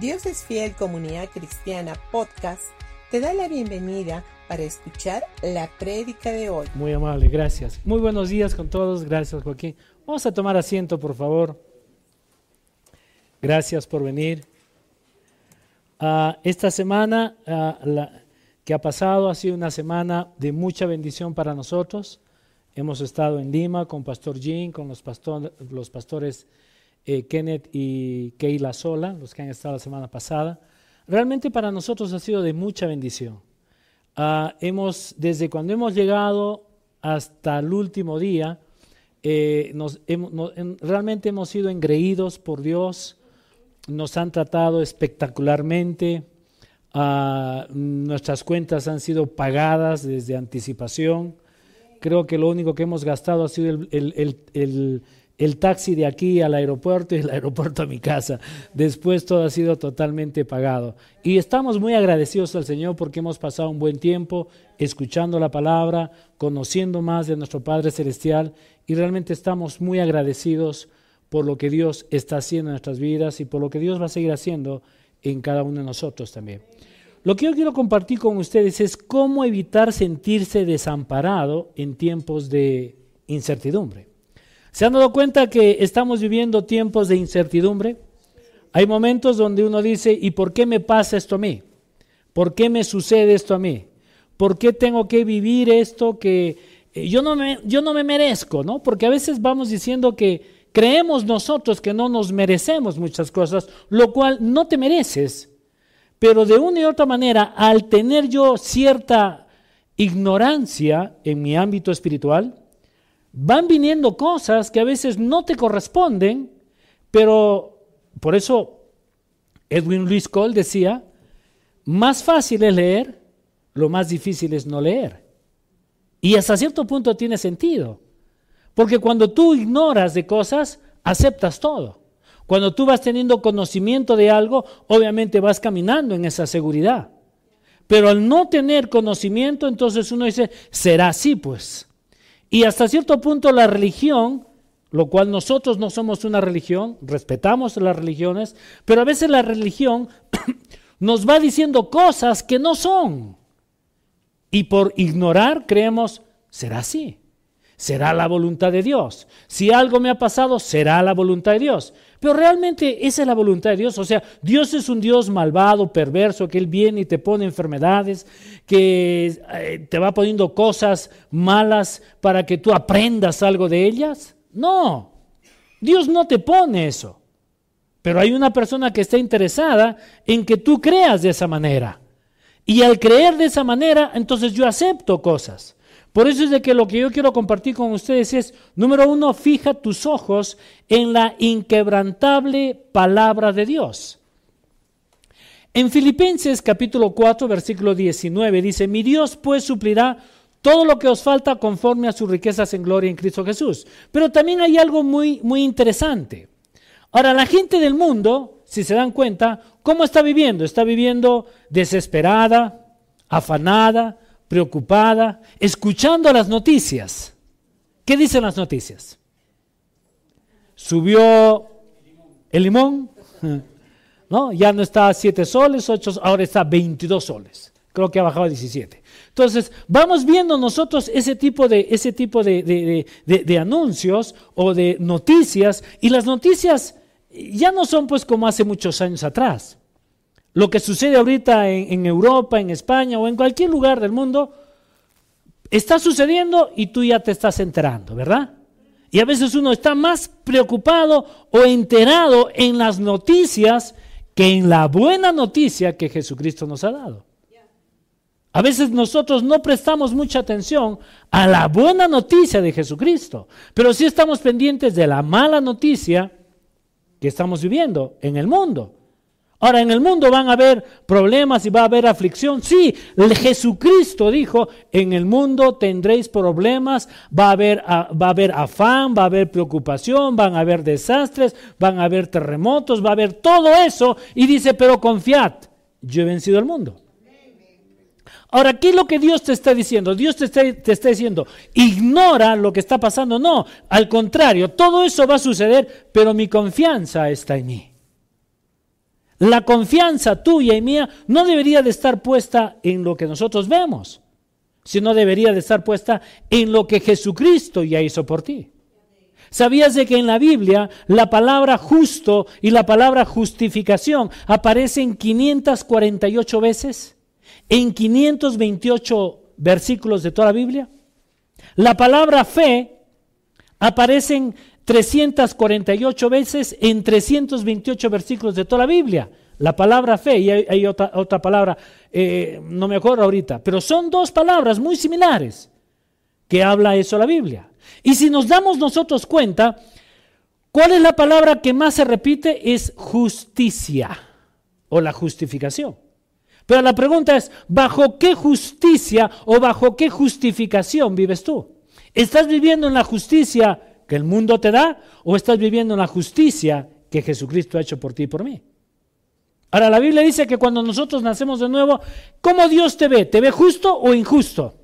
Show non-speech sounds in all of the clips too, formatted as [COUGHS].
Dios es Fiel Comunidad Cristiana Podcast te da la bienvenida para escuchar la prédica de hoy. Muy amable, gracias. Muy buenos días con todos, gracias Joaquín. Vamos a tomar asiento, por favor. Gracias por venir. Ah, esta semana ah, que ha pasado ha sido una semana de mucha bendición para nosotros. Hemos estado en Lima con Pastor Jean, con los, los pastores eh, Kenneth y Keila Sola, los que han estado la semana pasada. Realmente para nosotros ha sido de mucha bendición. Ah, hemos, desde cuando hemos llegado hasta el último día, eh, nos, realmente hemos sido engreídos por Dios, nos han tratado espectacularmente, ah, nuestras cuentas han sido pagadas desde anticipación. Creo que lo único que hemos gastado ha sido el taxi de aquí al aeropuerto y el [LAUGHS] aeropuerto a mi casa. Después todo ha sido totalmente pagado. Y estamos muy agradecidos al Señor porque hemos pasado un buen tiempo escuchando la palabra, conociendo más de nuestro Padre Celestial y realmente estamos muy agradecidos por lo que Dios está haciendo en nuestras vidas y por lo que Dios va a seguir haciendo en cada uno de nosotros también. Lo que yo quiero compartir con ustedes es cómo evitar sentirse desamparado en tiempos de incertidumbre. ¿Se han dado cuenta que estamos viviendo tiempos de incertidumbre? Hay momentos donde uno dice, ¿y por qué me pasa esto a mí? ¿Por qué me sucede esto a mí? ¿Por qué tengo que vivir esto que eh, yo no me, yo no me merezco? ¿no? Porque a veces vamos diciendo que creemos nosotros que no nos merecemos muchas cosas, lo cual no te mereces. Pero de una y otra manera, al tener yo cierta ignorancia en mi ámbito espiritual, van viniendo cosas que a veces no te corresponden, pero por eso Edwin Luis Cole decía, más fácil es leer, lo más difícil es no leer. Y hasta cierto punto tiene sentido, porque cuando tú ignoras de cosas, aceptas todo. Cuando tú vas teniendo conocimiento de algo, obviamente vas caminando en esa seguridad. Pero al no tener conocimiento, entonces uno dice, será así pues. Y hasta cierto punto la religión, lo cual nosotros no somos una religión, respetamos las religiones, pero a veces la religión [CLEARS THROAT] nos va diciendo cosas que no son. Y por ignorar creemos, será así, será la voluntad de Dios. Si algo me ha pasado, será la voluntad de Dios. Pero realmente esa es la voluntad de Dios. O sea, Dios es un Dios malvado, perverso, que Él viene y te pone enfermedades, que eh, te va poniendo cosas malas para que tú aprendas algo de ellas. No, Dios no te pone eso. Pero hay una persona que está interesada en que tú creas de esa manera. Y al creer de esa manera, entonces yo acepto cosas. Por eso es de que lo que yo quiero compartir con ustedes es, número uno, fija tus ojos en la inquebrantable palabra de Dios. En Filipenses capítulo 4, versículo 19 dice, mi Dios pues suplirá todo lo que os falta conforme a sus riquezas en gloria en Cristo Jesús. Pero también hay algo muy, muy interesante. Ahora, la gente del mundo, si se dan cuenta, ¿cómo está viviendo? Está viviendo desesperada, afanada, preocupada, escuchando las noticias. ¿Qué dicen las noticias? Subió el limón, [LAUGHS] ¿no? Ya no está a 7 soles, 8, ahora está a 22 soles. Creo que ha bajado a 17. Entonces, vamos viendo nosotros ese tipo, de, ese tipo de, de, anuncios o de noticias, y las noticias ya no son pues como hace muchos años atrás. Lo que sucede ahorita en, Europa, en España o en cualquier lugar del mundo, está sucediendo y tú ya te estás enterando, ¿verdad? Y a veces uno está más preocupado o enterado en las noticias que en la buena noticia que Jesucristo nos ha dado. A veces nosotros no prestamos mucha atención a la buena noticia de Jesucristo, pero sí estamos pendientes de la mala noticia que estamos viviendo en el mundo. Ahora, en el mundo van a haber problemas y va a haber aflicción. Sí, Jesucristo dijo, en el mundo tendréis problemas, va a, haber, va a haber afán, va a haber preocupación, van a haber desastres, van a haber terremotos, va a haber todo eso. Y dice, pero confiad, yo he vencido al mundo. Ahora, ¿qué es lo que Dios te está diciendo? Dios te está, te está diciendo, ignora lo que está pasando. No, al contrario, todo eso va a suceder, pero mi confianza está en mí. La confianza tuya y mía no debería de estar puesta en lo que nosotros vemos, sino debería de estar puesta en lo que Jesucristo ya hizo por ti. ¿Sabías de que en la Biblia la palabra justo y la palabra justificación aparecen 548 veces? En 528 versículos de toda la Biblia. La palabra fe aparece en 348 veces en 328 versículos de toda la Biblia. La palabra fe, y hay, otra, palabra, eh, no me acuerdo ahorita, pero son dos palabras muy similares que habla eso la Biblia. Y si nos damos nosotros cuenta, ¿cuál es la palabra que más se repite? Es justicia o la justificación. Pero la pregunta es, ¿bajo qué justicia o bajo qué justificación vives tú? ¿Estás viviendo en la justicia que el mundo te da o estás viviendo en la justicia que Jesucristo ha hecho por ti y por mí? Ahora la Biblia dice que cuando nosotros nacemos de nuevo, ¿cómo Dios te ve? ¿Te ve justo o injusto?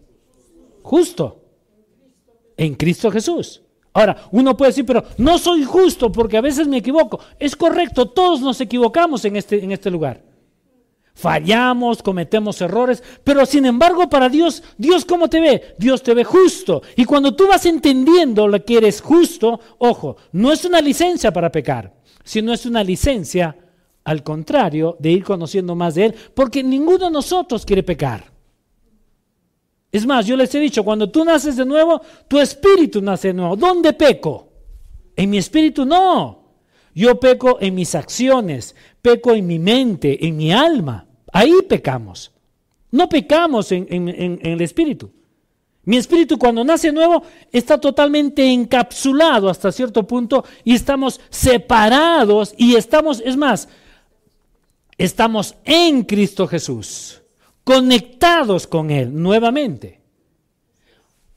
Justo. En Cristo Jesús. Ahora, uno puede decir, pero no soy justo porque a veces me equivoco. Es correcto, todos nos equivocamos en este, en este lugar. Fallamos, cometemos errores, pero sin embargo para Dios, Dios cómo te ve? Dios te ve justo. Y cuando tú vas entendiendo lo que eres justo, ojo, no es una licencia para pecar, sino es una licencia al contrario de ir conociendo más de Él, porque ninguno de nosotros quiere pecar. Es más, yo les he dicho, cuando tú naces de nuevo, tu espíritu nace de nuevo. ¿Dónde peco? En mi espíritu no. Yo peco en mis acciones, peco en mi mente, en mi alma. Ahí pecamos. No pecamos en, el espíritu. Mi espíritu cuando nace nuevo está totalmente encapsulado hasta cierto punto y estamos separados y estamos, es más, estamos en Cristo Jesús, conectados con Él nuevamente.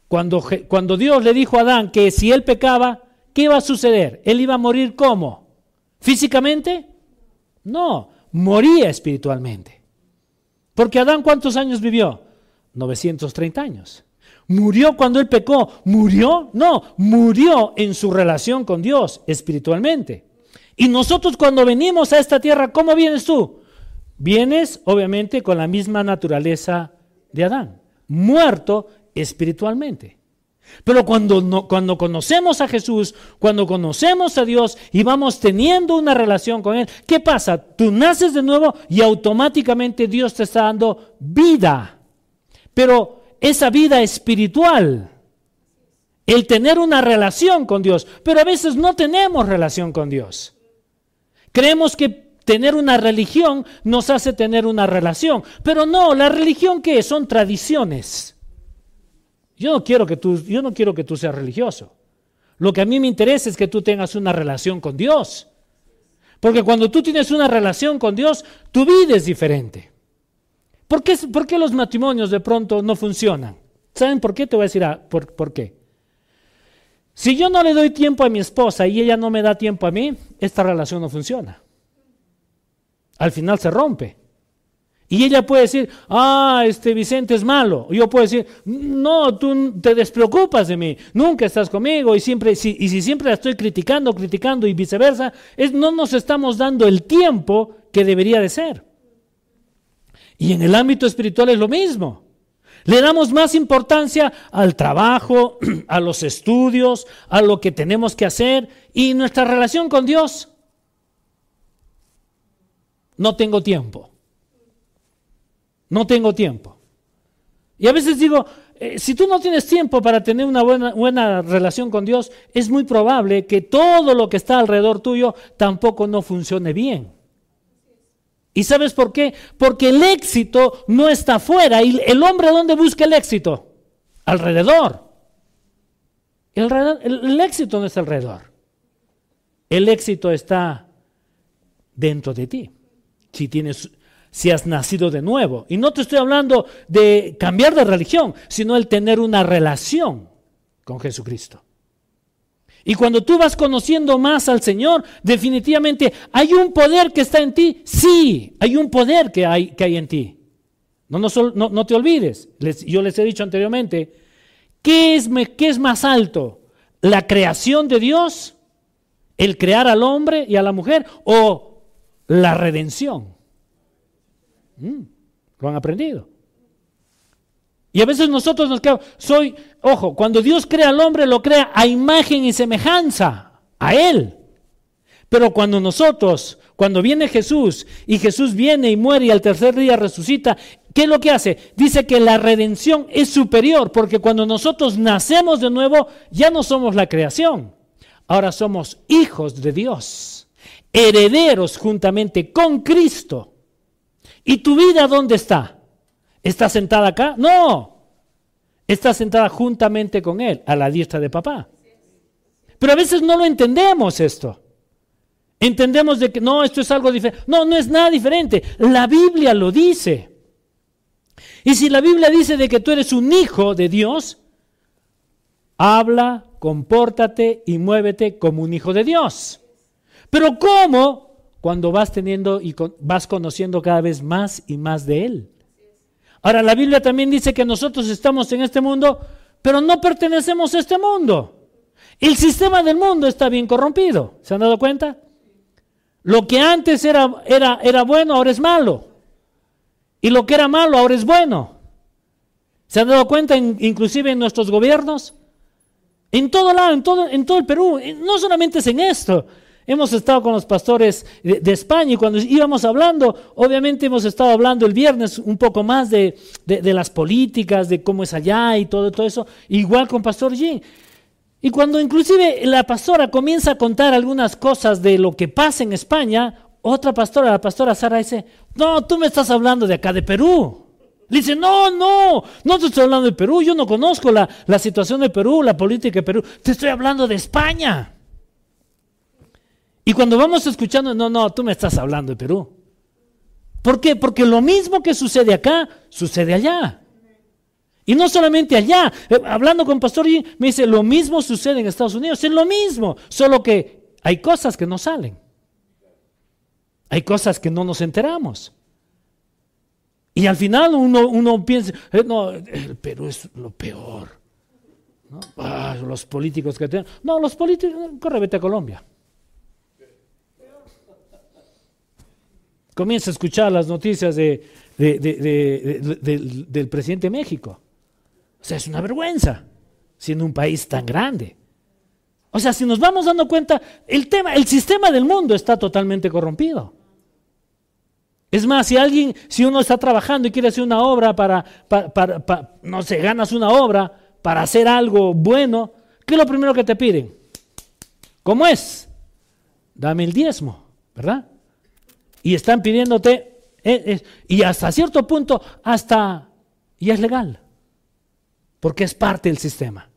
Cuando, cuando Dios le dijo a Adán que si él pecaba, ¿qué iba a suceder? Él iba a morir cómo? ¿Físicamente? No, moría espiritualmente. Porque Adán cuántos años vivió? 930 años. ¿Murió cuando él pecó? ¿Murió? No, murió en su relación con Dios espiritualmente. Y nosotros cuando venimos a esta tierra, ¿cómo vienes tú? Vienes obviamente con la misma naturaleza de Adán, muerto espiritualmente. Pero cuando, cuando conocemos a Jesús, cuando conocemos a Dios y vamos teniendo una relación con Él, ¿qué pasa? Tú naces de nuevo y automáticamente Dios te está dando vida. Pero esa vida espiritual, el tener una relación con Dios, pero a veces no tenemos relación con Dios. Creemos que tener una religión nos hace tener una relación, pero no, la religión qué son tradiciones. Yo no quiero que tú, yo no quiero que tú seas religioso. Lo que a mí me interesa es que tú tengas una relación con Dios. Porque cuando tú tienes una relación con Dios, tu vida es diferente. ¿Por qué, por qué los matrimonios de pronto no funcionan? ¿Saben por qué? Te voy a decir por, por qué. Si yo no le doy tiempo a mi esposa y ella no me da tiempo a mí, esta relación no funciona. Al final se rompe. Y ella puede decir, ah, este Vicente es malo. yo puedo decir, no, tú te despreocupas de mí, nunca estás conmigo y siempre, y si siempre la estoy criticando, criticando y viceversa, es, no nos estamos dando el tiempo que debería de ser. Y en el ámbito espiritual es lo mismo. Le damos más importancia al trabajo, [CLEARS THROAT] a los estudios, a lo que tenemos que hacer y nuestra relación con Dios. No tengo tiempo. No tengo tiempo. Y a veces digo, eh, si tú no tienes tiempo para tener una buena, buena relación con Dios, es muy probable que todo lo que está alrededor tuyo tampoco no funcione bien. ¿Y sabes por qué? Porque el éxito no está afuera. ¿Y el hombre dónde busca el éxito? Alrededor. El, el éxito no es alrededor. El éxito está dentro de ti. Si tienes si has nacido de nuevo. Y no te estoy hablando de cambiar de religión, sino el tener una relación con Jesucristo. Y cuando tú vas conociendo más al Señor, definitivamente hay un poder que está en ti. Sí, hay un poder que hay, que hay en ti. No, no, te olvides. yo les he dicho anteriormente, ¿qué es, ¿qué es más alto? ¿La creación de Dios? ¿El crear al hombre y a la mujer? ¿O la redención. Mm, lo han aprendido. Y a veces nosotros nos quedamos, soy, ojo, cuando Dios crea al hombre, lo crea a imagen y semejanza, a Él. Pero cuando nosotros, cuando viene Jesús y Jesús viene y muere y al tercer día resucita, ¿qué es lo que hace? Dice que la redención es superior, porque cuando nosotros nacemos de nuevo, ya no somos la creación, ahora somos hijos de Dios, herederos juntamente con Cristo. ¿Y tu vida dónde está? ¿Está sentada acá? No. Está sentada juntamente con Él, a la diestra de papá. Pero a veces no lo entendemos esto. Entendemos de que no, esto es algo diferente. No, no es nada diferente. La Biblia lo dice. Y si la Biblia dice de que tú eres un hijo de Dios, habla, compórtate y muévete como un hijo de Dios. Pero ¿cómo? Cuando vas teniendo y vas conociendo cada vez más y más de Él. Ahora, la Biblia también dice que nosotros estamos en este mundo, pero no pertenecemos a este mundo. El sistema del mundo está bien corrompido. ¿Se han dado cuenta? Lo que antes era, era, era bueno, ahora es malo. Y lo que era malo, ahora es bueno. ¿Se han dado cuenta inclusive en nuestros gobiernos? En todo lado, en todo, en todo el Perú. No solamente es en esto. Hemos estado con los pastores de, España y cuando íbamos hablando, obviamente hemos estado hablando el viernes un poco más de, las políticas, de cómo es allá y todo, eso, igual con Pastor G. Y cuando inclusive la pastora comienza a contar algunas cosas de lo que pasa en España, otra pastora, la pastora Sara, dice, no, tú me estás hablando de acá de Perú. Le dice, no, no, no te estoy hablando de Perú, yo no conozco la, la situación de Perú, la política de Perú, te estoy hablando de España. Y cuando vamos escuchando, no, no, tú me estás hablando de Perú. ¿Por qué? Porque lo mismo que sucede acá, sucede allá. Y no solamente allá. Eh, hablando con Pastor, me dice, lo mismo sucede en Estados Unidos. Es lo mismo, solo que hay cosas que no salen. Hay cosas que no nos enteramos. Y al final uno, piensa, eh, no, el Perú es lo peor. Ah, los políticos que tienen. No, los políticos, corre, vete a Colombia. Comienza a escuchar las noticias de, del, presidente de México. O sea, es una vergüenza, siendo un país tan grande. O sea, si nos vamos dando cuenta, el tema, el sistema del mundo está totalmente corrompido. Es más, si alguien, si uno está trabajando y quiere hacer una obra para, para, no sé, ganas una obra para hacer algo bueno, ¿qué es lo primero que te piden? ¿Cómo es? Dame el diezmo, ¿verdad? Y están pidiéndote, eh, y hasta cierto punto, hasta ya es legal, porque es parte del sistema.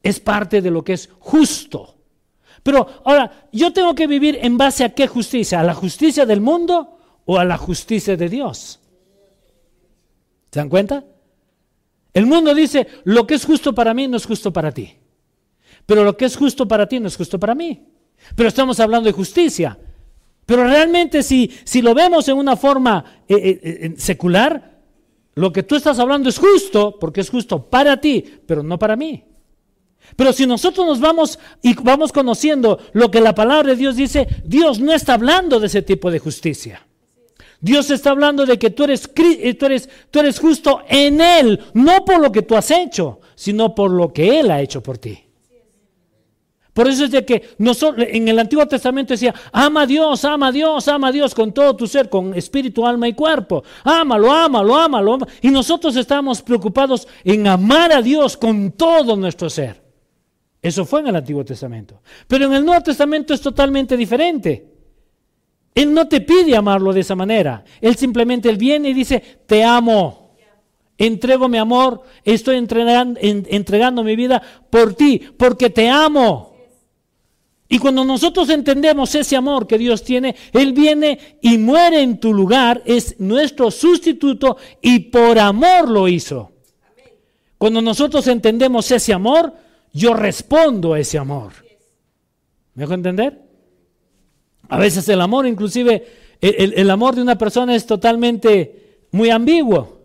Es parte de lo que es justo. Pero ahora, yo tengo que vivir en base a qué justicia, a la justicia del mundo o a la justicia de Dios. ¿Se dan cuenta? El mundo dice, lo que es justo para mí no es justo para ti. Pero lo que es justo para ti no es justo para mí. Pero estamos hablando de justicia. Pero realmente si, si lo vemos en una forma eh, eh, eh, secular, lo que tú estás hablando es justo, porque es justo para ti, pero no para mí. Pero si nosotros nos vamos y vamos conociendo lo que la palabra de Dios dice, Dios no está hablando de ese tipo de justicia. Dios está hablando de que tú eres, tú eres, tú eres justo en Él, no por lo que tú has hecho, sino por lo que Él ha hecho por ti. Por eso es de que en el Antiguo Testamento decía, ama a Dios, ama a Dios, ama a Dios con todo tu ser, con espíritu, alma y cuerpo. Ámalo, ámalo, ámalo. Y nosotros estamos preocupados en amar a Dios con todo nuestro ser. Eso fue en el Antiguo Testamento. Pero en el Nuevo Testamento es totalmente diferente. Él no te pide amarlo de esa manera. Él simplemente él viene y dice, te amo. Entrego mi amor, estoy entregando, entregando mi vida por ti, porque te amo. Y cuando nosotros entendemos ese amor que Dios tiene, Él viene y muere en tu lugar, es nuestro sustituto y por amor lo hizo. Cuando nosotros entendemos ese amor, yo respondo a ese amor. ¿Me dejo entender? A veces el amor, inclusive el, el amor de una persona es totalmente muy ambiguo.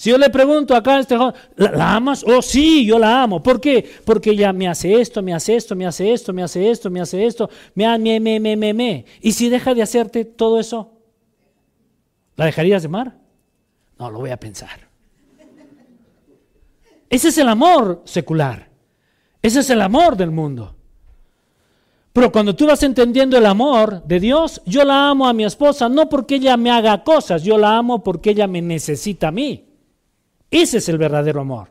Si yo le pregunto acá a este joven, ¿la, amas? Oh, sí, yo la amo. ¿Por qué? Porque ella me hace esto, me hace esto, me hace esto, me hace esto, me hace esto, me, me, me, me, me, me. ¿Y si deja de hacerte todo eso? ¿La dejarías de amar? No, lo voy a pensar. Ese es el amor secular. Ese es el amor del mundo. Pero cuando tú vas entendiendo el amor de Dios, yo la amo a mi esposa no porque ella me haga cosas, yo la amo porque ella me necesita a mí. Ese es el verdadero amor.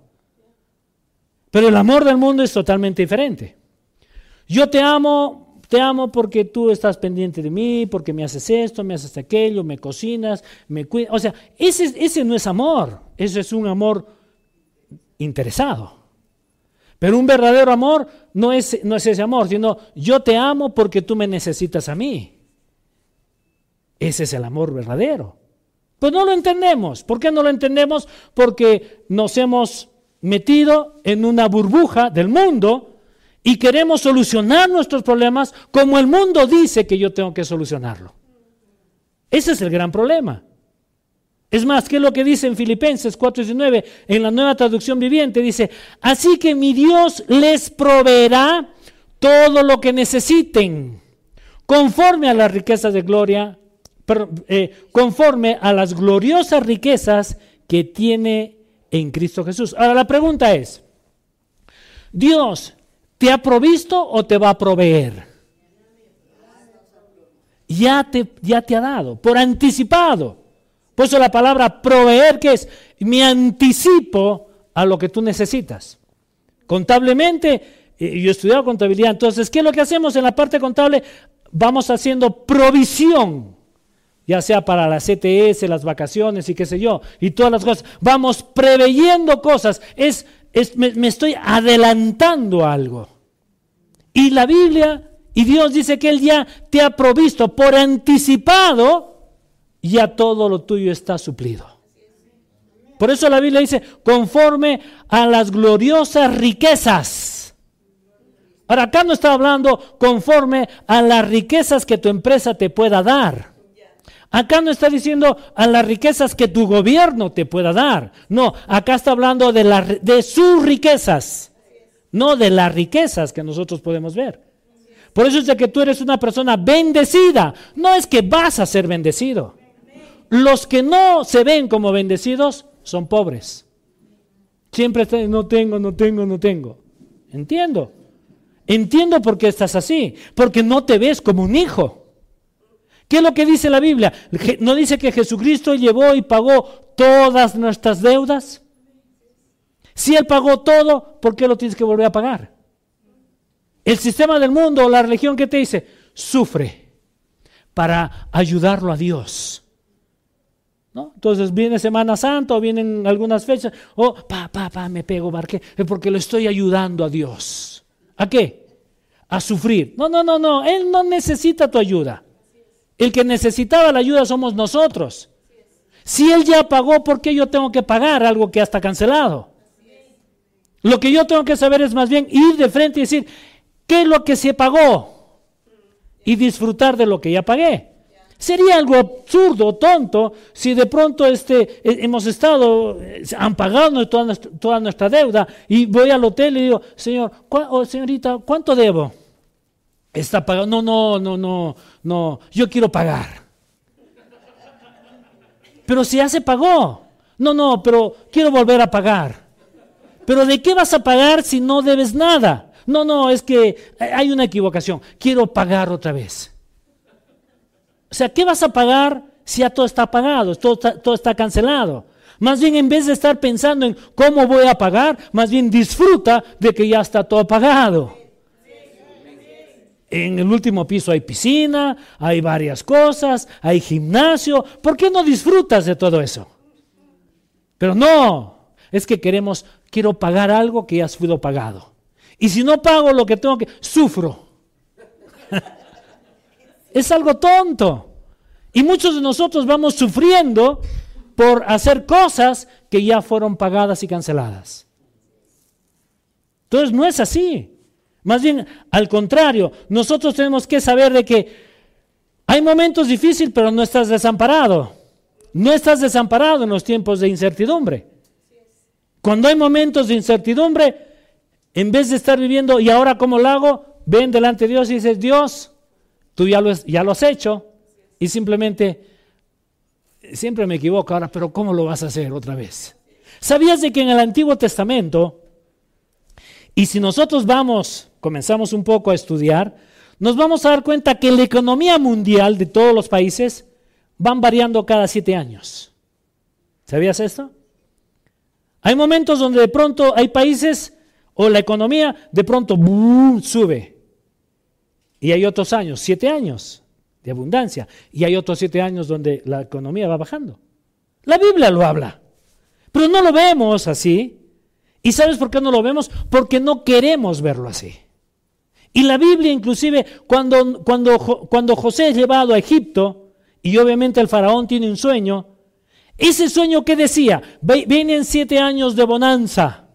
Pero el amor del mundo es totalmente diferente. Yo te amo, te amo porque tú estás pendiente de mí, porque me haces esto, me haces aquello, me cocinas, me cuidas. O sea, ese, ese no es amor, ese es un amor interesado. Pero un verdadero amor no es, no es ese amor, sino yo te amo porque tú me necesitas a mí. Ese es el amor verdadero. Pues no lo entendemos. ¿Por qué no lo entendemos? Porque nos hemos metido en una burbuja del mundo y queremos solucionar nuestros problemas como el mundo dice que yo tengo que solucionarlo. Ese es el gran problema. Es más, ¿qué es lo que dice en Filipenses 4:19 en la nueva traducción viviente? Dice, así que mi Dios les proveerá todo lo que necesiten, conforme a las riquezas de gloria eh, conforme a las gloriosas riquezas que tiene en Cristo Jesús. Ahora la pregunta es, ¿Dios te ha provisto o te va a proveer? Ya te, ya te ha dado, por anticipado. Por eso la palabra proveer, que es, me anticipo a lo que tú necesitas. Contablemente, eh, yo he estudiado contabilidad, entonces, ¿qué es lo que hacemos en la parte contable? Vamos haciendo provisión ya sea para la CTS, las vacaciones y qué sé yo, y todas las cosas. Vamos preveyendo cosas, es, me, me estoy adelantando algo. Y la Biblia y Dios dice que Él ya te ha provisto por anticipado, ya todo lo tuyo está suplido. Por eso la Biblia dice, conforme a las gloriosas riquezas. Ahora acá no está hablando conforme a las riquezas que tu empresa te pueda dar. Acá no está diciendo a las riquezas que tu gobierno te pueda dar. No, acá está hablando de, la, de sus riquezas, no de las riquezas que nosotros podemos ver. Por eso es de que tú eres una persona bendecida. No es que vas a ser bendecido. Los que no se ven como bendecidos son pobres. Siempre están, no tengo, no tengo, no tengo. Entiendo. Entiendo por qué estás así. Porque no te ves como un hijo. ¿Qué es lo que dice la Biblia? ¿No dice que Jesucristo llevó y pagó todas nuestras deudas? Si Él pagó todo, ¿por qué lo tienes que volver a pagar? El sistema del mundo o la religión que te dice, sufre para ayudarlo a Dios. ¿No? Entonces viene Semana Santa o vienen algunas fechas, oh, pa, pa, pa, me pego, barque, porque lo estoy ayudando a Dios. ¿A qué? A sufrir. No, no, no, no, Él no necesita tu ayuda. El que necesitaba la ayuda somos nosotros. Si Él ya pagó, ¿por qué yo tengo que pagar algo que ya está cancelado? Lo que yo tengo que saber es más bien ir de frente y decir, ¿qué es lo que se pagó? Y disfrutar de lo que ya pagué. Sería algo absurdo, tonto, si de pronto este, hemos estado, eh, han pagado toda nuestra, toda nuestra deuda y voy al hotel y digo, señor, o señorita, ¿cuánto debo? Está pagando. No, no, no, no, no. Yo quiero pagar. Pero si ya se pagó. No, no, pero quiero volver a pagar. Pero ¿de qué vas a pagar si no debes nada? No, no, es que hay una equivocación. Quiero pagar otra vez. O sea, ¿qué vas a pagar si ya todo está pagado, todo está, todo está cancelado? Más bien, en vez de estar pensando en cómo voy a pagar, más bien disfruta de que ya está todo pagado. En el último piso hay piscina, hay varias cosas, hay gimnasio. ¿Por qué no disfrutas de todo eso? Pero no, es que queremos, quiero pagar algo que ya ha sido pagado. Y si no pago lo que tengo que, sufro. [LAUGHS] es algo tonto. Y muchos de nosotros vamos sufriendo por hacer cosas que ya fueron pagadas y canceladas. Entonces no es así. Más bien, al contrario, nosotros tenemos que saber de que hay momentos difíciles, pero no estás desamparado. No estás desamparado en los tiempos de incertidumbre. Cuando hay momentos de incertidumbre, en vez de estar viviendo, ¿y ahora cómo lo hago? Ven delante de Dios y dices, Dios, tú ya lo, ya lo has hecho. Y simplemente, siempre me equivoco ahora, pero ¿cómo lo vas a hacer otra vez? ¿Sabías de que en el Antiguo Testamento, y si nosotros vamos, comenzamos un poco a estudiar, nos vamos a dar cuenta que la economía mundial de todos los países van variando cada siete años. ¿Sabías esto? Hay momentos donde de pronto hay países o la economía de pronto sube. Y hay otros años, siete años de abundancia. Y hay otros siete años donde la economía va bajando. La Biblia lo habla. Pero no lo vemos así. ¿Y sabes por qué no lo vemos? Porque no queremos verlo así. Y la Biblia inclusive cuando, cuando, cuando José es llevado a Egipto, y obviamente el faraón tiene un sueño, ese sueño que decía, vienen siete años de bonanza.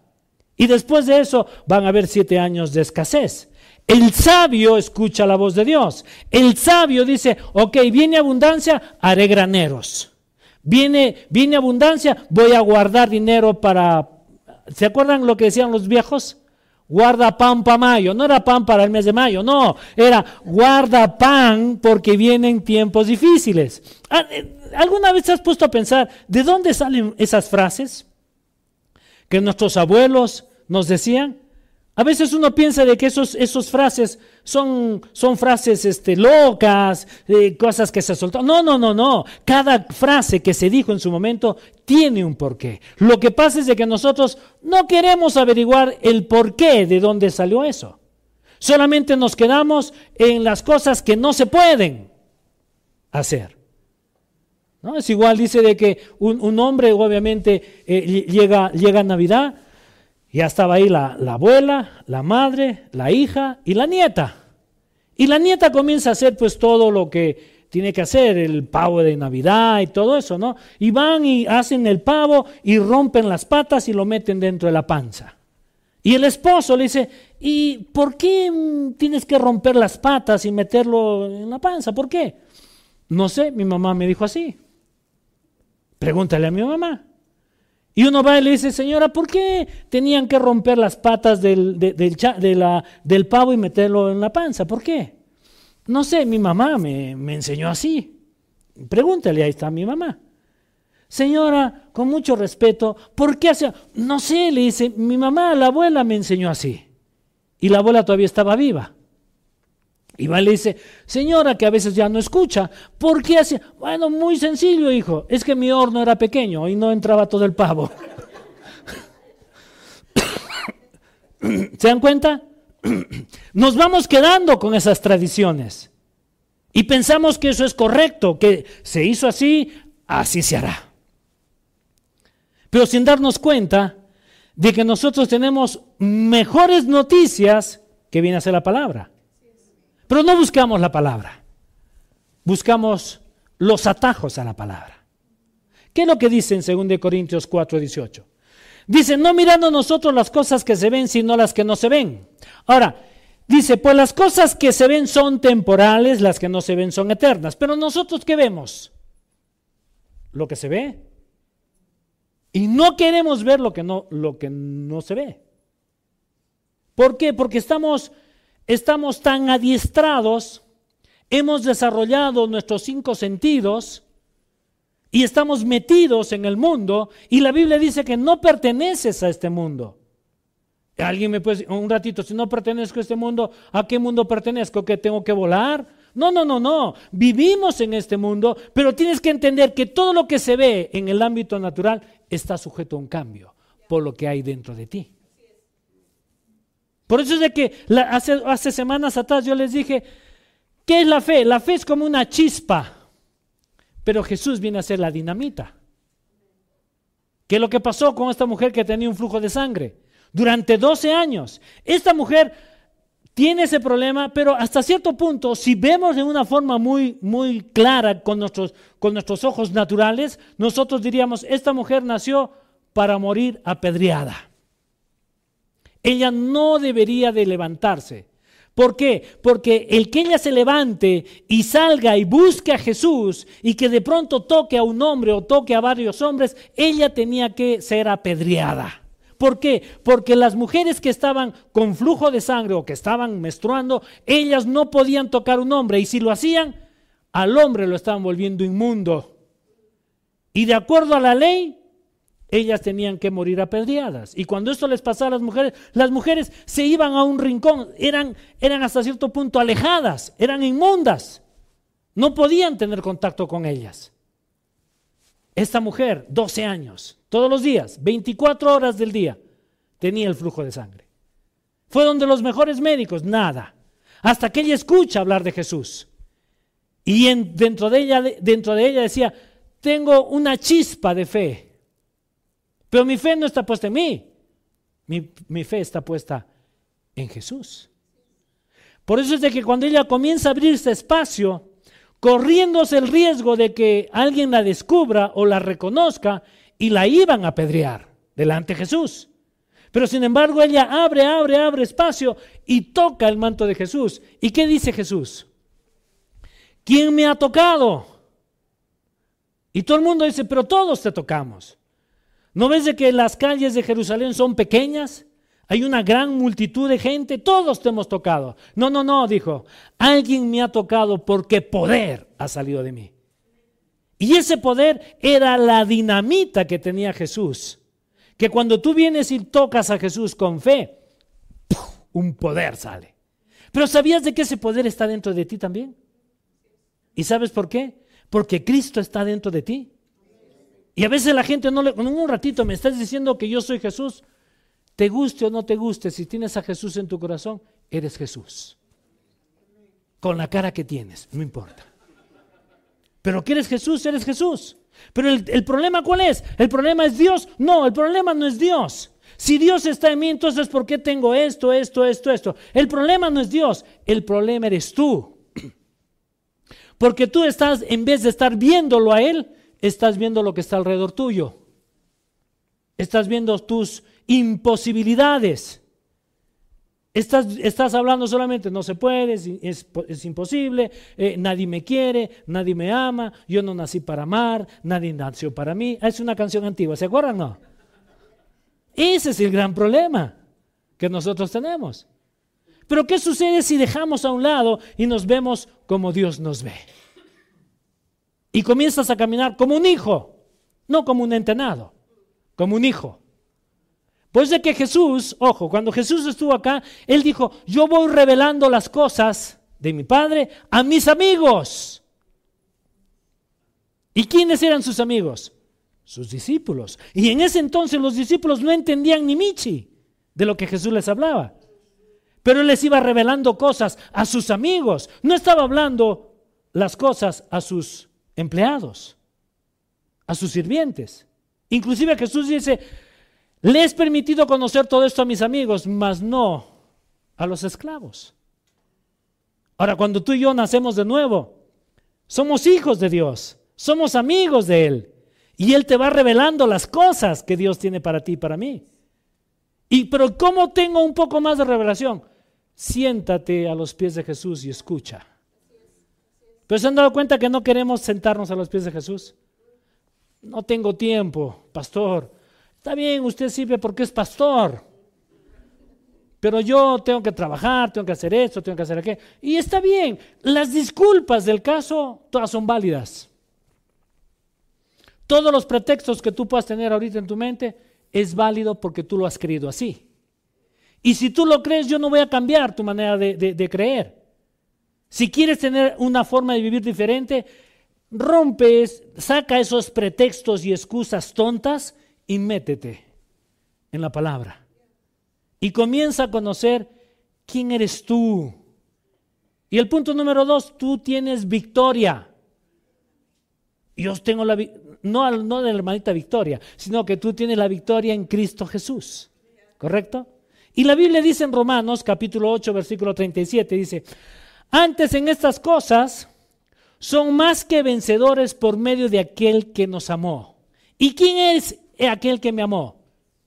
Y después de eso van a haber siete años de escasez. El sabio escucha la voz de Dios. El sabio dice, ok, viene abundancia, haré graneros. Viene, viene abundancia, voy a guardar dinero para... ¿Se acuerdan lo que decían los viejos? Guarda pan para mayo. No era pan para el mes de mayo, no. Era guarda pan porque vienen tiempos difíciles. Ah, eh, ¿Alguna vez te has puesto a pensar de dónde salen esas frases? que nuestros abuelos nos decían. A veces uno piensa de que esos, esos frases son, son frases este, locas, eh, cosas que se soltaron. No, no, no, no. Cada frase que se dijo en su momento tiene un porqué. Lo que pasa es de que nosotros no queremos averiguar el porqué de dónde salió eso. Solamente nos quedamos en las cosas que no se pueden hacer. ¿No? Es igual, dice de que un, hombre obviamente eh, llega, llega a Navidad, ya estaba ahí la, la, abuela, la madre, la hija y la nieta. Y la nieta comienza a hacer pues todo lo que tiene que hacer, el pavo de Navidad y todo eso, ¿no? Y van y hacen el pavo y rompen las patas y lo meten dentro de la panza. Y el esposo le dice, ¿y por qué tienes que romper las patas y meterlo en la panza? ¿Por qué? No sé, mi mamá me dijo así. Pregúntale a mi mamá. Y uno va y le dice, señora, ¿por qué tenían que romper las patas del, del pavo y meterlo en la panza? ¿Por qué? No sé, mi mamá me, enseñó así. Pregúntale, ahí está mi mamá. Señora, con mucho respeto, ¿por qué hace? No sé, le dice, mi mamá, la abuela me enseñó así. Y la abuela todavía estaba viva. Y va le dice, señora, que a veces ya no escucha, ¿por qué hace? Bueno, muy sencillo, hijo, es que mi horno era pequeño y no entraba todo el pavo. [COUGHS] ¿Se dan cuenta? [COUGHS] Nos vamos quedando con esas tradiciones y pensamos que eso es correcto, que se hizo así, así se hará. Pero sin darnos cuenta de que nosotros tenemos mejores noticias que viene a ser la palabra. Pero no buscamos la palabra, buscamos los atajos a la palabra. ¿Qué es lo que dice en 2 Corintios 4, 18? Dice, no mirando nosotros las cosas que se ven, sino las que no se ven. Ahora, dice, pues las cosas que se ven son temporales, las que no se ven son eternas. Pero nosotros, ¿qué vemos? Lo que se ve. Y no queremos ver lo que no, lo que no se ve. ¿Por qué? Porque estamos estamos tan adiestrados, hemos desarrollado nuestros cinco sentidos y estamos metidos en el mundo y la Biblia dice que no perteneces a este mundo. Alguien me puede decir, un ratito, si no pertenezco a este mundo, ¿a qué mundo pertenezco? ¿Que tengo que volar? No, no, no, no. Vivimos en este mundo, pero tienes que entender que todo lo que se ve en el ámbito natural está sujeto a un cambio por lo que hay dentro de ti. Por eso es de que hace, hace semanas atrás yo les dije, ¿qué es la fe? La fe es como una chispa, pero Jesús viene a ser la dinamita. ¿Qué es lo que pasó con esta mujer que tenía un flujo de sangre? Durante 12 años. Esta mujer tiene ese problema, pero hasta cierto punto, si vemos de una forma muy, muy clara con nuestros, con nuestros ojos naturales, nosotros diríamos, esta mujer nació para morir apedreada ella no debería de levantarse. ¿Por qué? Porque el que ella se levante y salga y busque a Jesús y que de pronto toque a un hombre o toque a varios hombres, ella tenía que ser apedreada. ¿Por qué? Porque las mujeres que estaban con flujo de sangre o que estaban menstruando, ellas no podían tocar un hombre y si lo hacían, al hombre lo estaban volviendo inmundo. Y de acuerdo a la ley, ellas tenían que morir apedreadas. Y cuando esto les pasaba a las mujeres, las mujeres se iban a un rincón, eran, eran hasta cierto punto alejadas, eran inmundas. No podían tener contacto con ellas. Esta mujer, 12 años, todos los días, 24 horas del día, tenía el flujo de sangre. Fue donde los mejores médicos, nada. Hasta que ella escucha hablar de Jesús. Y dentro, de ella, dentro de ella decía, tengo una chispa de fe. Pero mi fe no está puesta en mí. Mi, fe está puesta en Jesús. Por eso es de que cuando ella comienza a abrirse espacio, corriéndose el riesgo de que alguien la descubra o la reconozca y la iban a apedrear delante de Jesús. Pero sin embargo ella abre, abre, abre espacio y toca el manto de Jesús. ¿Y qué dice Jesús? ¿Quién me ha tocado? Y todo el mundo dice, pero todos te tocamos. ¿No ves de que las calles de Jerusalén son pequeñas? Hay una gran multitud de gente, todos te hemos tocado. No, no, no, dijo, alguien me ha tocado porque poder ha salido de mí. Y ese poder era la dinamita que tenía Jesús. Que cuando tú vienes y tocas a Jesús con fe, un poder sale. Pero ¿sabías de que ese poder está dentro de ti también? ¿Y sabes por qué? Porque Cristo está dentro de ti. Y a veces la gente no le... Un ratito me estás diciendo que yo soy Jesús. Te guste o no te guste, si tienes a Jesús en tu corazón, eres Jesús. Con la cara que tienes, no importa. Pero que eres Jesús, eres Jesús. Pero el, problema cuál es? ¿El problema es Dios? No, el problema no es Dios. Si Dios está en mí, entonces ¿por qué tengo esto, esto, esto, esto? El problema no es Dios, el problema eres tú. [CLEARS THROAT] Porque tú estás, en vez de estar viéndolo a Él, estás viendo lo que está alrededor tuyo. Estás viendo tus imposibilidades. Estás, estás hablando solamente, no se puede, es, imposible, eh, nadie me quiere, nadie me ama, yo no nací para amar, nadie nació para mí. Es una canción antigua, ¿se acuerdan? No. Ese es el gran problema que nosotros tenemos. Pero ¿qué sucede si dejamos a un lado y nos vemos como Dios nos ve? Y comienzas a caminar como un hijo, no como un entrenado, como un hijo. Pues de que Jesús, ojo, cuando Jesús estuvo acá, Él dijo, yo voy revelando las cosas de mi Padre a mis amigos. ¿Y quiénes eran sus amigos? Sus discípulos. Y en ese entonces los discípulos no entendían ni michi de lo que Jesús les hablaba. Pero Él les iba revelando cosas a sus amigos. No estaba hablando las cosas a sus empleados, a sus sirvientes. Inclusive Jesús dice, le he permitido conocer todo esto a mis amigos, mas no a los esclavos. Ahora, cuando tú y yo nacemos de nuevo, somos hijos de Dios, somos amigos de Él. Y Él te va revelando las cosas que Dios tiene para ti y para mí. Y pero ¿cómo tengo un poco más de revelación? Siéntate a los pies de Jesús y escucha. Pero se han dado cuenta que no queremos sentarnos a los pies de Jesús. No tengo tiempo, pastor. Está bien, usted sirve porque es pastor. Pero yo tengo que trabajar, tengo que hacer esto, tengo que hacer aquello. Y está bien, las disculpas del caso, todas son válidas. Todos los pretextos que tú puedas tener ahorita en tu mente es válido porque tú lo has creído así. Y si tú lo crees, yo no voy a cambiar tu manera de, de creer. Si quieres tener una forma de vivir diferente, rompes, saca esos pretextos y excusas tontas y métete en la palabra. Y comienza a conocer quién eres tú. Y el punto número dos, tú tienes victoria. Yo tengo la no, no de la hermanita Victoria, sino que tú tienes la victoria en Cristo Jesús. ¿Correcto? Y la Biblia dice en Romanos capítulo 8, versículo 37, dice, antes en estas cosas son más que vencedores por medio de aquel que nos amó. ¿Y quién es aquel que me amó,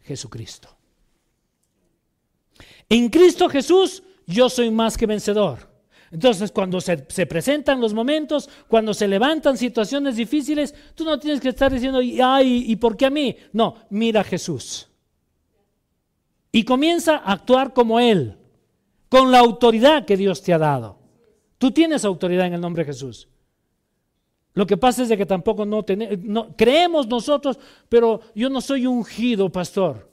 Jesucristo. En Cristo Jesús yo soy más que vencedor. Entonces, cuando se, presentan los momentos, cuando se levantan situaciones difíciles, tú no tienes que estar diciendo, ay, ¿y por qué a mí? No, mira a Jesús. y comienza a actuar como Él, con la autoridad que Dios te ha dado. Tú tienes autoridad en el nombre de Jesús. Lo que pasa es de que tampoco no, tenemos, creemos nosotros, pero yo no soy ungido, pastor.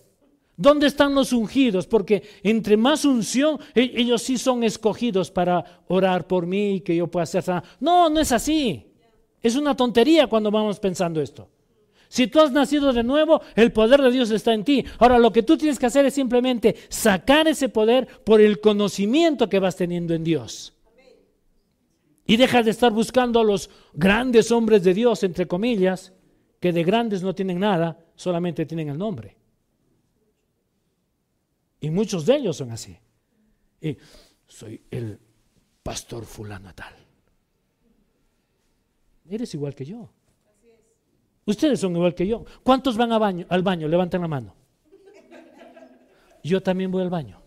¿Dónde están los ungidos? Porque entre más unción, e-, ellos sí son escogidos para orar por mí y que yo pueda hacer. No, no es así. Es una tontería cuando vamos pensando esto. Si tú has nacido de nuevo, el poder de Dios está en ti. Ahora lo que tú tienes que hacer es simplemente sacar ese poder por el conocimiento que vas teniendo en Dios. Y deja de estar buscando a los grandes hombres de Dios, entre comillas, que de grandes no tienen nada, solamente tienen el nombre. Y muchos de ellos son así. Soy el pastor fulano tal. Eres igual que yo. Ustedes son igual que yo. ¿Cuántos van baño, al baño? Levanten la mano. Yo también voy al baño.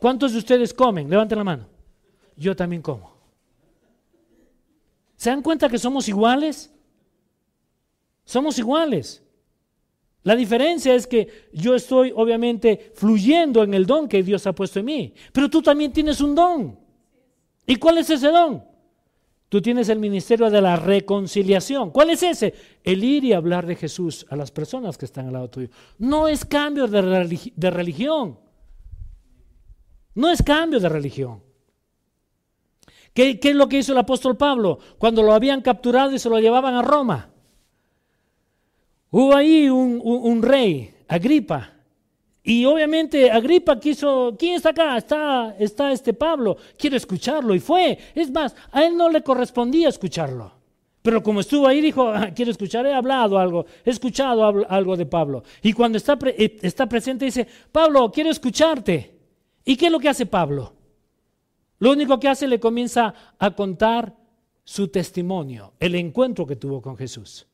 ¿Cuántos de ustedes comen? Levanten la mano. Yo también como. ¿Se dan cuenta que somos iguales? Somos iguales. La diferencia es que yo estoy obviamente fluyendo en el don que Dios ha puesto en mí, pero tú también tienes un don. ¿Y cuál es ese don? Tú tienes el ministerio de la reconciliación. ¿Cuál es ese? El ir y hablar de Jesús a las personas que están al lado tuyo. No es cambio de, de religión. No es cambio de religión. ¿Qué, ¿Qué, es lo que hizo el apóstol Pablo cuando lo habían capturado y se lo llevaban a Roma? Hubo ahí un, rey, Agripa, y obviamente Agripa quiso, ¿quién está acá? Está, está este Pablo, quiere escucharlo y fue. Es más, a él no le correspondía escucharlo. Pero como estuvo ahí, dijo, ah, quiero escuchar, he hablado algo, he escuchado algo de Pablo. Y cuando está, eh, está presente dice, Pablo, quiero escucharte. ¿Y qué es lo que hace Pablo? Lo único que hace le comienza a contar su testimonio, el encuentro que tuvo con Jesús.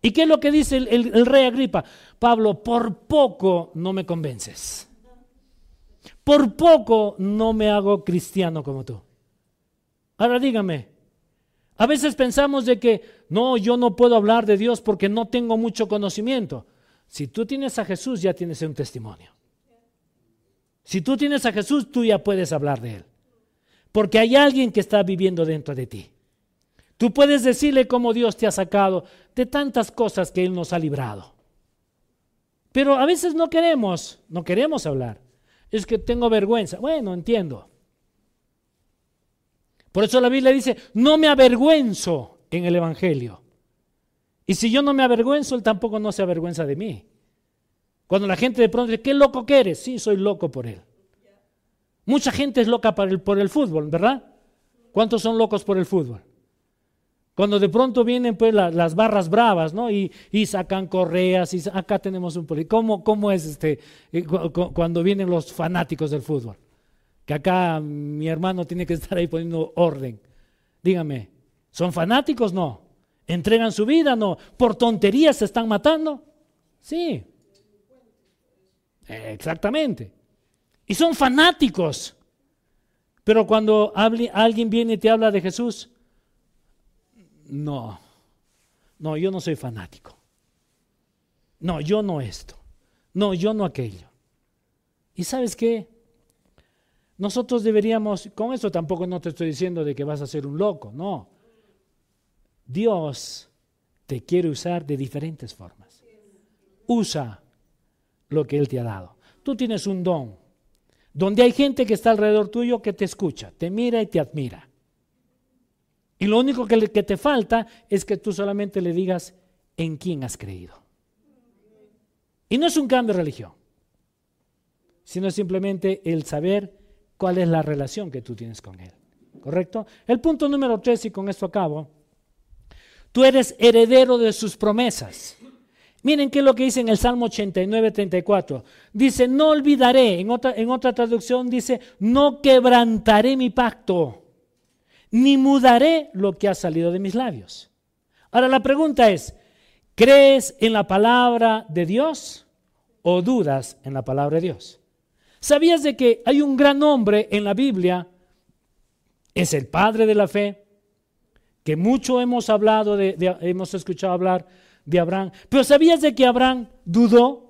¿Y qué es lo que dice el, rey Agripa? Pablo, por poco no me convences. Por poco no me hago cristiano como tú. Ahora dígame, a veces pensamos de que no, yo no puedo hablar de Dios porque no tengo mucho conocimiento. Si tú tienes a Jesús ya tienes un testimonio. Si tú tienes a Jesús, tú ya puedes hablar de Él. Porque hay alguien que está viviendo dentro de ti. Tú puedes decirle cómo Dios te ha sacado de tantas cosas que Él nos ha librado. Pero a veces no queremos, no queremos hablar. Es que tengo vergüenza. Bueno, entiendo. Por eso la Biblia dice, no me avergüenzo en el Evangelio. Y si yo no me avergüenzo, Él tampoco no se avergüenza de mí. Cuando la gente de pronto dice, ¿qué loco que eres? Sí, soy loco por Él. Mucha gente es loca por el, fútbol, ¿verdad? ¿Cuántos son locos por el fútbol? Cuando de pronto vienen pues las barras bravas, ¿no? Y, sacan correas, y acá tenemos un policía. ¿Cómo, ¿Cómo, es este eh, cuando vienen los fanáticos del fútbol? Que acá mi hermano tiene que estar ahí poniendo orden. Dígame, ¿son fanáticos? No. ¿Entregan su vida? No. ¿Por tonterías se están matando? Sí. Exactamente. Y son fanáticos. Pero cuando alguien viene y te habla de Jesús, no, no, yo no soy fanático. No, yo no esto. No, yo no aquello. ¿Y sabes qué? Nosotros deberíamos, con esto tampoco no te estoy diciendo de que vas a ser un loco, no. Dios te quiere usar de diferentes formas. Usa lo que Él te ha dado. Tú tienes un don, donde hay gente que está alrededor tuyo que te escucha, te mira y te admira. Y lo único que, te falta es que tú solamente le digas en quién has creído. Y no es un cambio de religión, sino simplemente el saber cuál es la relación que tú tienes con Él. ¿Correcto? El punto número tres, y con esto acabo, tú eres heredero de sus promesas. Miren qué es lo que dice en el Salmo 89, 34. Dice, no olvidaré, en otra, en otra traducción dice, no quebrantaré mi pacto ni mudaré lo que ha salido de mis labios. Ahora la pregunta es, ¿crees en la palabra de Dios o dudas en la palabra de Dios? ¿Sabías de que hay un gran hombre en la Biblia? Es el padre de la fe, que mucho hemos hablado, de, hemos escuchado hablar de Abraham. Pero ¿sabías de que Abraham dudó?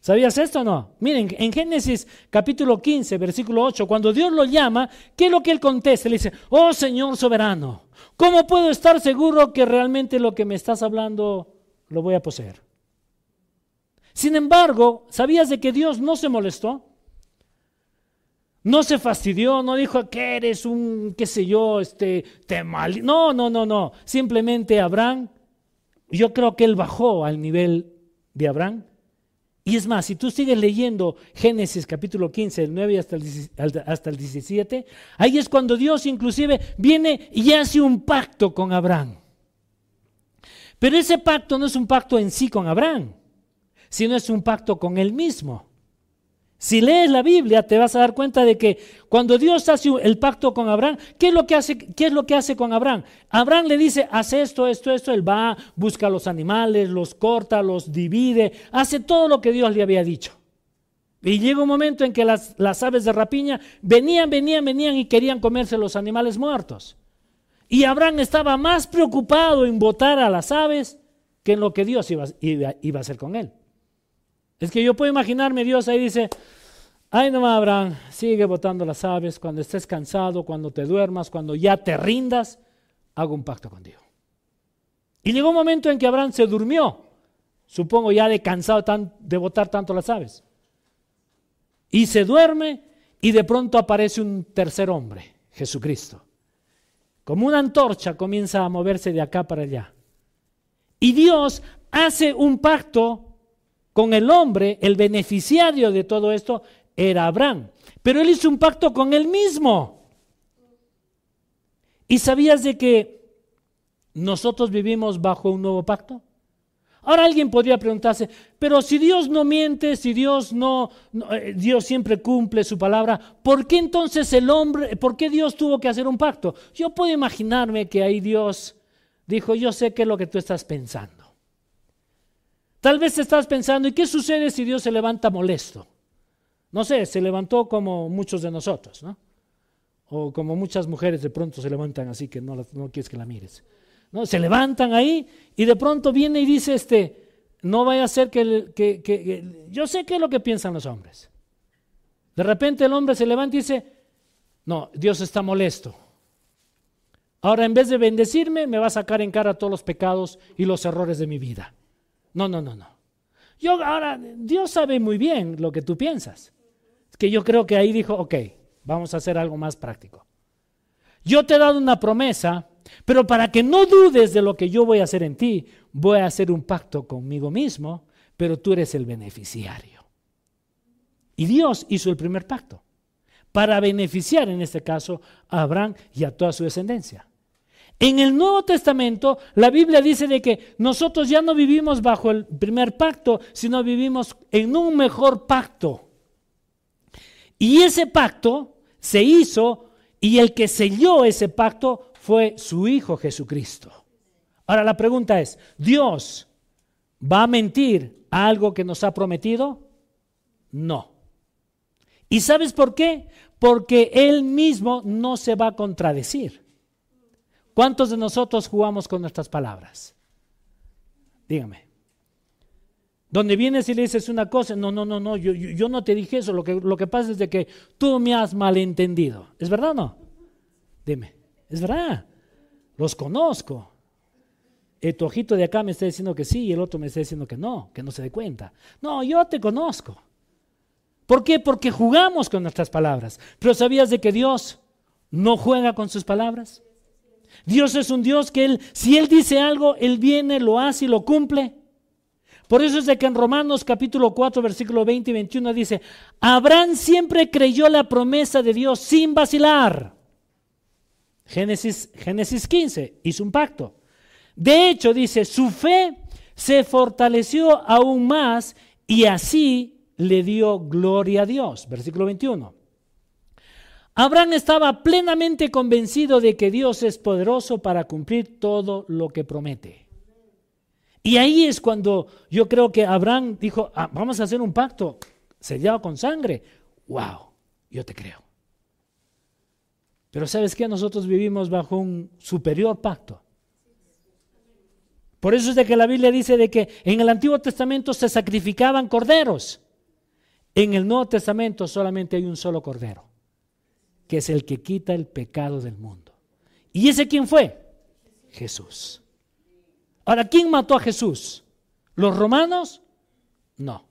¿Sabías esto o no? Miren, en Génesis capítulo 15, versículo 8, cuando Dios lo llama, ¿qué es lo que él contesta? Le dice, oh Señor soberano, ¿cómo puedo estar seguro que realmente lo que me estás hablando lo voy a poseer? Sin embargo, ¿sabías de que Dios no se molestó? No se fastidió, no dijo que eres un, qué sé yo, este, te mal. No, no, no, no. Simplemente Abraham, yo creo que él bajó al nivel de Abraham y es más, si tú sigues leyendo Génesis capítulo 15, del 9 hasta el, hasta el 17, ahí es cuando Dios inclusive viene y hace un pacto con Abraham. Pero ese pacto no es un pacto en sí con Abraham, sino es un pacto con él mismo. Si lees la Biblia te vas a dar cuenta de que cuando Dios hace el pacto con Abraham, ¿qué es lo que hace, qué es lo que hace con Abraham? Abraham le dice, hace esto, esto, esto, él va, busca los animales, los corta, los divide, hace todo lo que Dios le había dicho. Y llega un momento en que las, las aves de rapiña venían, venían, venían y querían comerse los animales muertos. Y Abraham estaba más preocupado en botar a las aves que en lo que Dios iba, iba a hacer con él. Es que yo puedo imaginarme Dios ahí dice, ay no Abraham, sigue botando las aves, cuando estés cansado, cuando te duermas, cuando ya te rindas, hago un pacto contigo. Y llegó un momento en que Abraham se durmió, supongo ya de cansado de botar tanto las aves. Y se duerme y de pronto aparece un tercer hombre, Jesucristo. Como una antorcha comienza a moverse de acá para allá. Y Dios hace un pacto con el hombre, el beneficiario de todo esto era Abraham. Pero él hizo un pacto con él mismo. ¿Y sabías de que nosotros vivimos bajo un nuevo pacto? Ahora alguien podría preguntarse, pero si Dios no miente, si Dios no, eh, Dios siempre cumple su palabra, ¿por qué entonces el hombre, por qué Dios tuvo que hacer un pacto? Yo puedo imaginarme que ahí Dios dijo, yo sé qué es lo que tú estás pensando. Tal vez estás pensando, ¿y qué sucede si Dios se levanta molesto? No sé, se levantó como muchos de nosotros, ¿no? O como muchas mujeres de pronto se levantan así que no, no quieres que la mires. ¿no? Se levantan ahí y de pronto viene y dice, este, no vaya a ser que, que, que, yo sé qué es lo que piensan los hombres. De repente el hombre se levanta y dice, no, Dios está molesto. Ahora en vez de bendecirme, me va a sacar en cara todos los pecados y los errores de mi vida. No, no, no, no. Yo ahora, Dios sabe muy bien lo que tú piensas. Es que yo creo que ahí dijo, ok, vamos a hacer algo más práctico. Yo te he dado una promesa, pero para que no dudes de lo que yo voy a hacer en ti, voy a hacer un pacto conmigo mismo, pero tú eres el beneficiario. Y Dios hizo el primer pacto para beneficiar en este caso a Abraham y a toda su descendencia. En el Nuevo Testamento, la Biblia dice de que nosotros ya no vivimos bajo el primer pacto, sino vivimos en un mejor pacto. Y ese pacto se hizo y el que selló ese pacto fue su Hijo Jesucristo. Ahora la pregunta es, ¿Dios va a mentir a algo que nos ha prometido? No. ¿Y sabes por qué? Porque Él mismo no se va a contradecir. ¿Cuántos de nosotros jugamos con nuestras palabras? Dígame. Donde vienes y le dices una cosa, no, no, no, no, yo, no te dije eso, lo que, lo que pasa es de que tú me has malentendido. ¿Es verdad o no? Dime, es verdad, los conozco. El tu ojito de acá me está diciendo que sí y el otro me está diciendo que no, que no se dé cuenta. No, yo te conozco. ¿Por qué? Porque jugamos con nuestras palabras. Pero ¿sabías de que Dios no juega con sus palabras? Dios es un Dios que él, si Él dice algo, Él viene, lo hace y lo cumple. Por eso es de que en Romanos capítulo 4, versículo 20 y 21 dice, Abraham siempre creyó la promesa de Dios sin vacilar. Génesis, Génesis 15, hizo un pacto. De hecho, dice, su fe se fortaleció aún más y así le dio gloria a Dios. Versículo 21. Abraham estaba plenamente convencido de que Dios es poderoso para cumplir todo lo que promete. Y ahí es cuando yo creo que Abraham dijo, ah, vamos a hacer un pacto sellado con sangre. ¡Wow! Yo te creo. Pero ¿sabes qué? Nosotros vivimos bajo un superior pacto. Por eso es de que la Biblia dice de que en el Antiguo Testamento se sacrificaban corderos. En el Nuevo Testamento solamente hay un solo cordero, que es el que quita el pecado del mundo. ¿Y ese quién fue? Jesús. Ahora, ¿quién mató a Jesús? ¿Los romanos? No,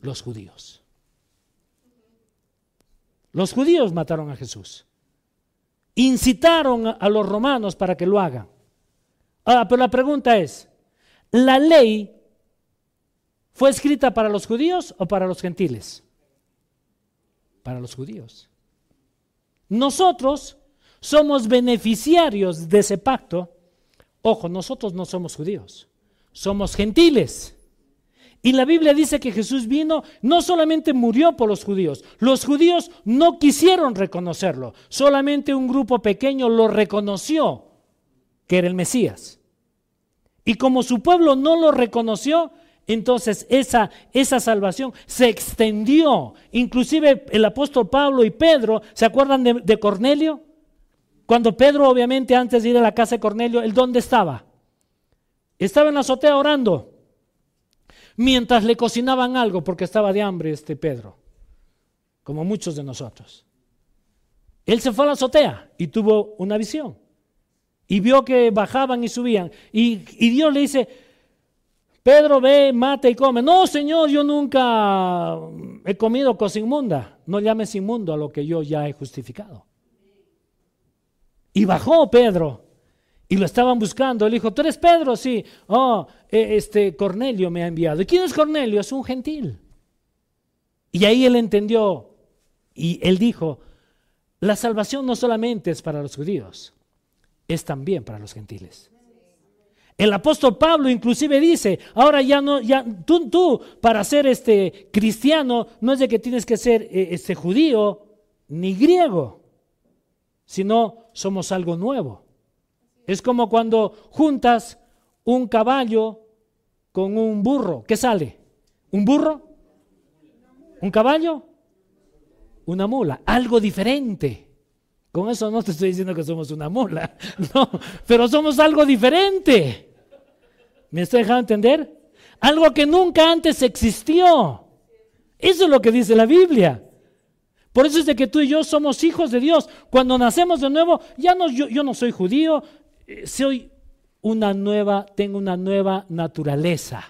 los judíos. Los judíos mataron a Jesús. Incitaron a los romanos para que lo hagan. Ahora, pero la pregunta es, ¿la ley fue escrita para los judíos o para los gentiles? Para los judíos. Nosotros somos beneficiarios de ese pacto. Ojo, nosotros no somos judíos, somos gentiles. Y la Biblia dice que Jesús vino, no solamente murió por los judíos, los judíos no quisieron reconocerlo, solamente un grupo pequeño lo reconoció que era el Mesías. Y como su pueblo no lo reconoció, entonces esa, esa salvación se extendió. Inclusive el apóstol Pablo y Pedro, ¿se acuerdan de, Cornelio? Cuando Pedro, obviamente, antes de ir a la casa de Cornelio, ¿el dónde estaba? Estaba en la azotea orando mientras le cocinaban algo porque estaba de hambre este Pedro, como muchos de nosotros. Él se fue a la azotea y tuvo una visión y vio que bajaban y subían y, Dios le dice, Pedro ve, mata y come. No, Señor, yo nunca he comido cosa inmunda. No llames inmundo a lo que yo ya he justificado. Y bajó Pedro y lo estaban buscando. Él dijo, ¿tú eres Pedro? Sí. Oh, e, este Cornelio me ha enviado. ¿Y quién es Cornelio? Es un gentil. Y ahí él entendió y él dijo, la salvación no solamente es para los judíos, es también para los gentiles. El apóstol Pablo inclusive dice, ahora ya no, ya tú, tú para ser este cristiano no es de que tienes que ser eh, este judío ni griego, sino somos algo nuevo. Es como cuando juntas un caballo con un burro. ¿Qué sale? ¿Un burro? ¿Un caballo? Una mula. Algo diferente. Con eso no te estoy diciendo que somos una mula. [LAUGHS] No, pero somos algo diferente. ¿Me estoy dejando entender? Algo que nunca antes existió. Eso es lo que dice la Biblia. Por eso es de que tú y yo somos hijos de Dios. Cuando nacemos de nuevo, ya no, yo, yo no soy judío, eh, soy una nueva, tengo una nueva naturaleza.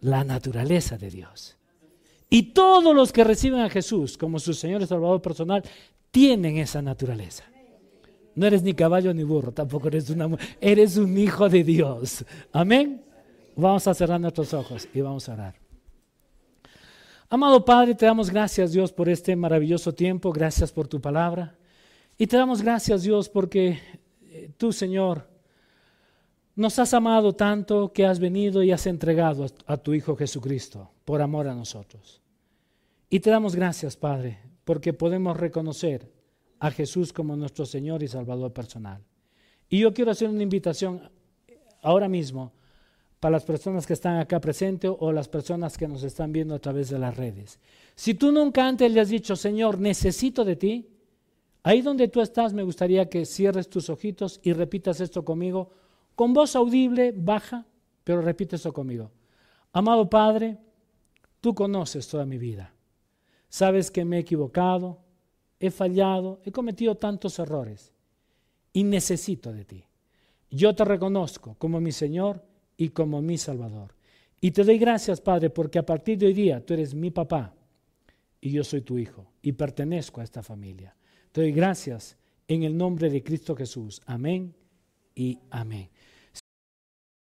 La naturaleza de Dios. Y todos los que reciben a Jesús como su Señor y Salvador personal tienen esa naturaleza. No eres ni caballo ni burro, tampoco eres una eres un hijo de Dios. Amén. Vamos a cerrar nuestros ojos y vamos a orar. Amado Padre, te damos gracias Dios por este maravilloso tiempo, gracias por tu palabra. Y te damos gracias Dios porque tú, Señor, nos has amado tanto que has venido y has entregado a tu Hijo Jesucristo por amor a nosotros. Y te damos gracias, Padre, porque podemos reconocer a Jesús como nuestro Señor y Salvador personal. Y yo quiero hacer una invitación ahora mismo para las personas que están acá presentes o las personas que nos están viendo a través de las redes. Si tú nunca antes le has dicho, Señor, necesito de ti, Ahí donde tú estás, me gustaría que cierres tus ojitos y repitas esto conmigo, con voz audible, baja, pero repite esto conmigo. Amado Padre, tú conoces toda mi vida. Sabes que me he equivocado, he fallado, he cometido tantos errores y necesito de ti. Yo te reconozco como mi Señor y como mi Salvador. Y te doy gracias, Padre, porque a partir de hoy día tú eres mi papá y yo soy tu hijo y pertenezco a esta familia. Te doy gracias en el nombre de Cristo Jesús. Amén y amén.